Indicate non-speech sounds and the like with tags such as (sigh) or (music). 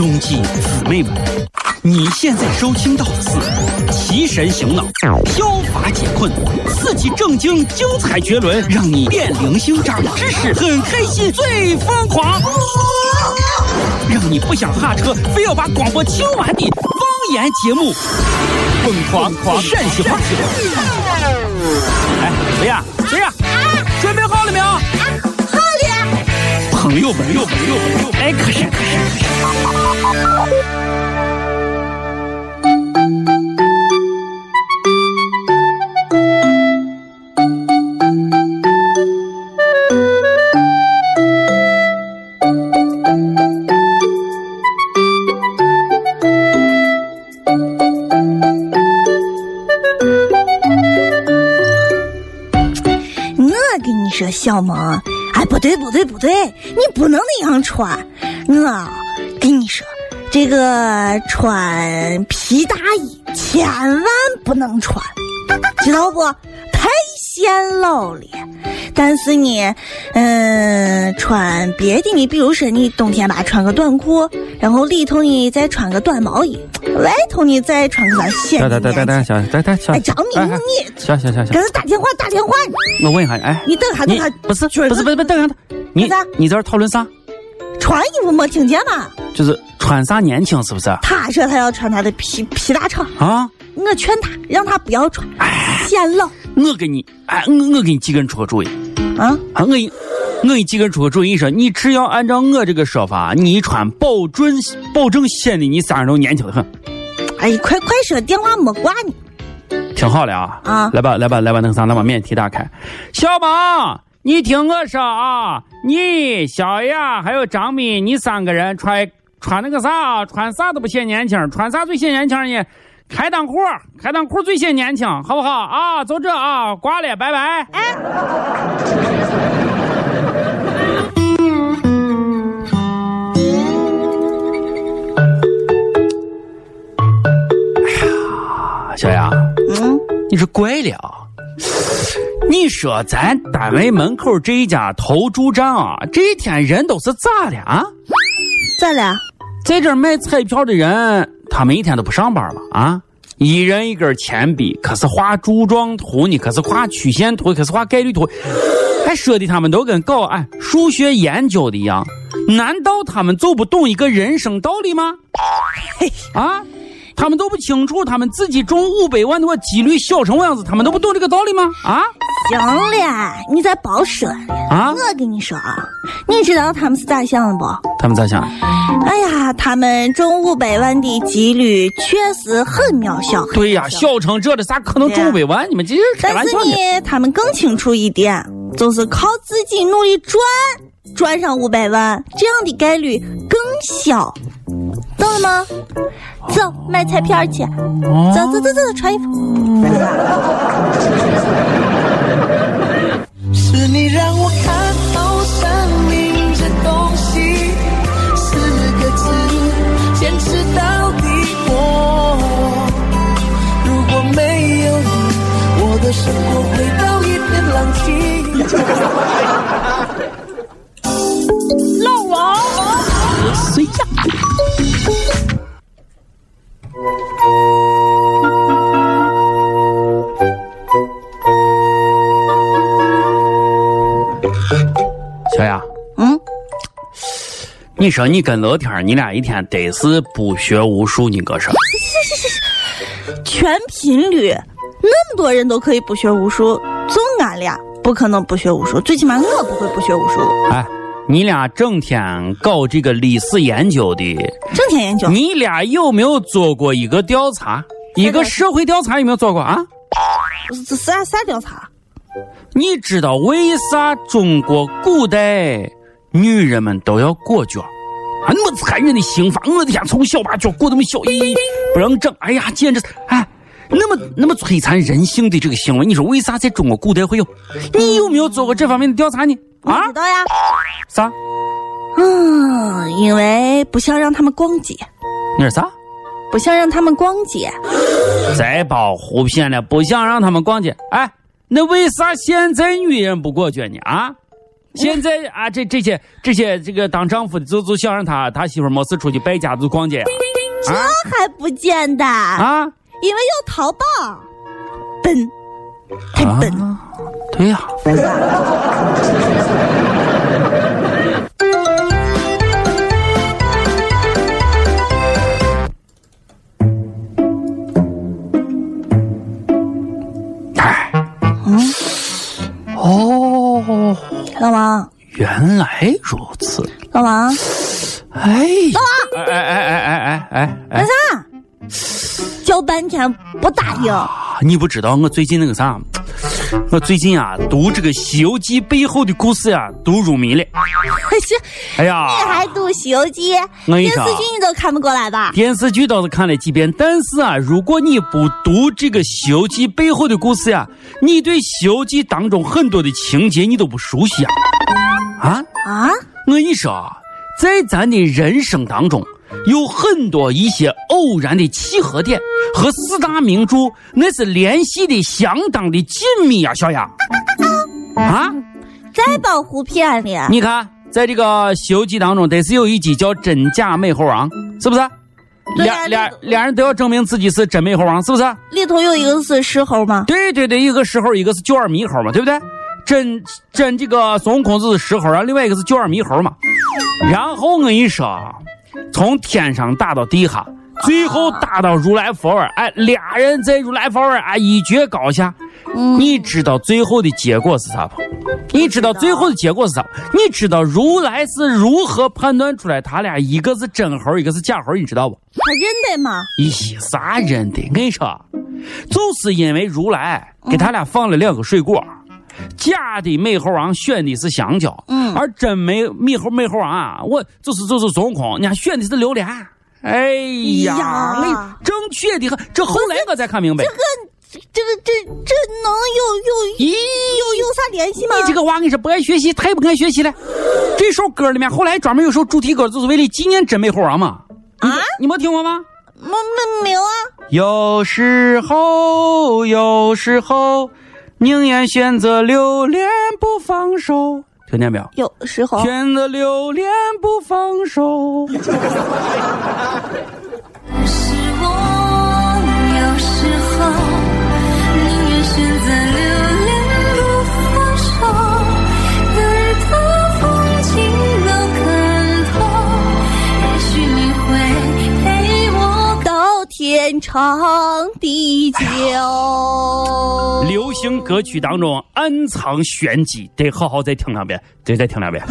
兄弟姊妹们，你现在收听到的是提神醒脑、消乏解困、刺激正经、精彩绝伦，让你变零星、长知识、很开心、最疯狂，让你不想下车，非要把广播听完的方言节目，疯狂狂陕西话。哎，谁呀？谁朋友，朋友，朋友，朋友，哎，可是，可是，可是。我跟你说，小萌，哎，不对，不对，不对，你不能那样穿。我跟你说，这个穿皮大衣千万不能穿，知道不？太显老了。但是呢，嗯，穿别的你，比如说你冬天吧，穿个短裤，然后里头呢再穿个短毛衣，外头呢再穿个等等等等，行，等等行。哎，张明，你行行行行，给他打电话打电话。我问一下，哎，你等下等下，不是不是不是不是等下，你你在这讨论啥？穿衣服没听见吗？就是穿啥年轻是不是？他说他要穿他的皮皮大长啊，我劝他让他不要穿，显老。我给你，哎，我我给你几个人出个主意，啊啊，我给我给你几个人出个主意，说你只要按照我这个说法，你一穿，保准保证显得你三十都年轻的很。哎，快快说，电话没挂呢。听好了啊，啊，来吧来吧来吧，那个啥，咱把免提打开。小马，你听我说啊，你小雅还有张敏，你三个人穿穿那个啥，穿啥都不显年轻，穿啥最显年轻呢？开裆裤，开裆裤最显年轻，好不好啊？就这啊，挂了，拜拜。哎，哎呀小杨，嗯，你是怪了啊！你说咱单位门口这一家投注站啊，这一天人都是咋的啊？咋了？在这儿买彩票的人，他们一天都不上班了？啊，一人一根铅笔，可是画柱状图呢，可是画曲线图，可是画概率图，还说的他们都跟搞哎数学研究的一样。难道他们就不懂一个人生道理吗？嘿 (laughs) 啊？他们都不清楚，他们自己中五百万的话几率小成我样子，他们都不懂这个道理吗？啊？行了，你再别说了。啊？我跟你说啊，你知道他们是咋想的不？他们咋想？哎呀，他们中五百万的几率确实很渺小。对呀、渺小小成这的咋可能中五百万？你们这是开但是玩笑呢？呢，他们更清楚一点，就是靠自己努力赚，赚上五百万，这样的概率更小，懂了吗？走，买彩票去，哦走走走走，穿衣服。是你让我看你说你跟乐天儿，你俩一天得是不学无术你？哥说，全频率，那么多人都可以不学无术，就俺俩不可能不学无术，最起码我不会不学无术。哎，你俩整天搞这个历史研究的，整天研究，你俩有没有做过一个调查？一个社会调查有没有做过啊？这啥啥调查？你知道为啥中国古代女人们都要裹脚？啊，那么残忍的刑法！我的天，从小把脚裹那么小，咦，不让整，哎呀，简直，哎，那么那么摧残人性的这个行为，你说为啥在中国古代会有？你有没有做过这方面的调查呢？啊你知？道呀？啥？嗯，因为不想让他们逛街，你说啥？不想让他们逛街。再包胡骗了，不想让他们逛街。哎，那为啥现在女人不裹脚呢？啊？现在啊，这这些这些这个当丈夫的，就就想让他他媳妇没事出去败家子逛街这还不简单，啊因为要淘宝，笨，太笨。啊！对呀、此。老王，哎，哎哎哎哎哎哎哎！叫半天不答应，你不知道我最近那个啥，我最近啊读这个《西游记》背后的故事呀、读入迷了。哎呀，你还读《西游记》？电视剧你都看不过来吧？电视剧倒是看了几遍，但是啊，如果你不读这个《西游记》背后的故事呀、你对《西游记》当中很多的情节你都不熟悉啊！啊，啊，我跟你说啊，在咱的人生当中，有很多一些偶然的契合点和四大名著那是联系的相当的紧密呀、小杨。(laughs) 啊，在保护片里，你看，在这个《西游记》当中，得是有一集叫真假美猴王，是不是？俩俩俩人都要证明自己是真美猴王，是不是？里头有一个是石猴吗？对对对，一个石猴，一个是九耳猕猴嘛，对不对？真真这个孙悟空是石猴啊，另外一个是九耳猕猴嘛。然后我跟你说，从天上打到地下，最后打到如来佛儿，哎，俩人在如来佛儿啊一决高下。你知道最后的结果是啥不？你知道最后的结果是啥？你知道如来是如何判断出来他俩一个是真猴，一个是假猴？你知道不？他认得吗？咦，啥认得？我跟你说，就是因为如来给他俩放了两个水果，假的美猴王选的是香蕉，嗯而真美美猴美猴王啊，我就是就是孙悟空，人家选的是榴莲。哎呀，正确的很，这后来我才看明白。这个这个这这能有有咦，有有啥联系吗？你这个娃，跟你是不爱学习，太不爱学习了。这首歌里面后来专门有首主题歌，就是为了纪念真美猴王嘛。啊，你没听过吗？没没没有啊？有时候，有时候，宁愿选择留恋不放手。听见没有？有时候选择留恋不放手。(laughs) 天长地久。流行歌曲当中暗藏玄机，得好好再听两遍，得再听两遍。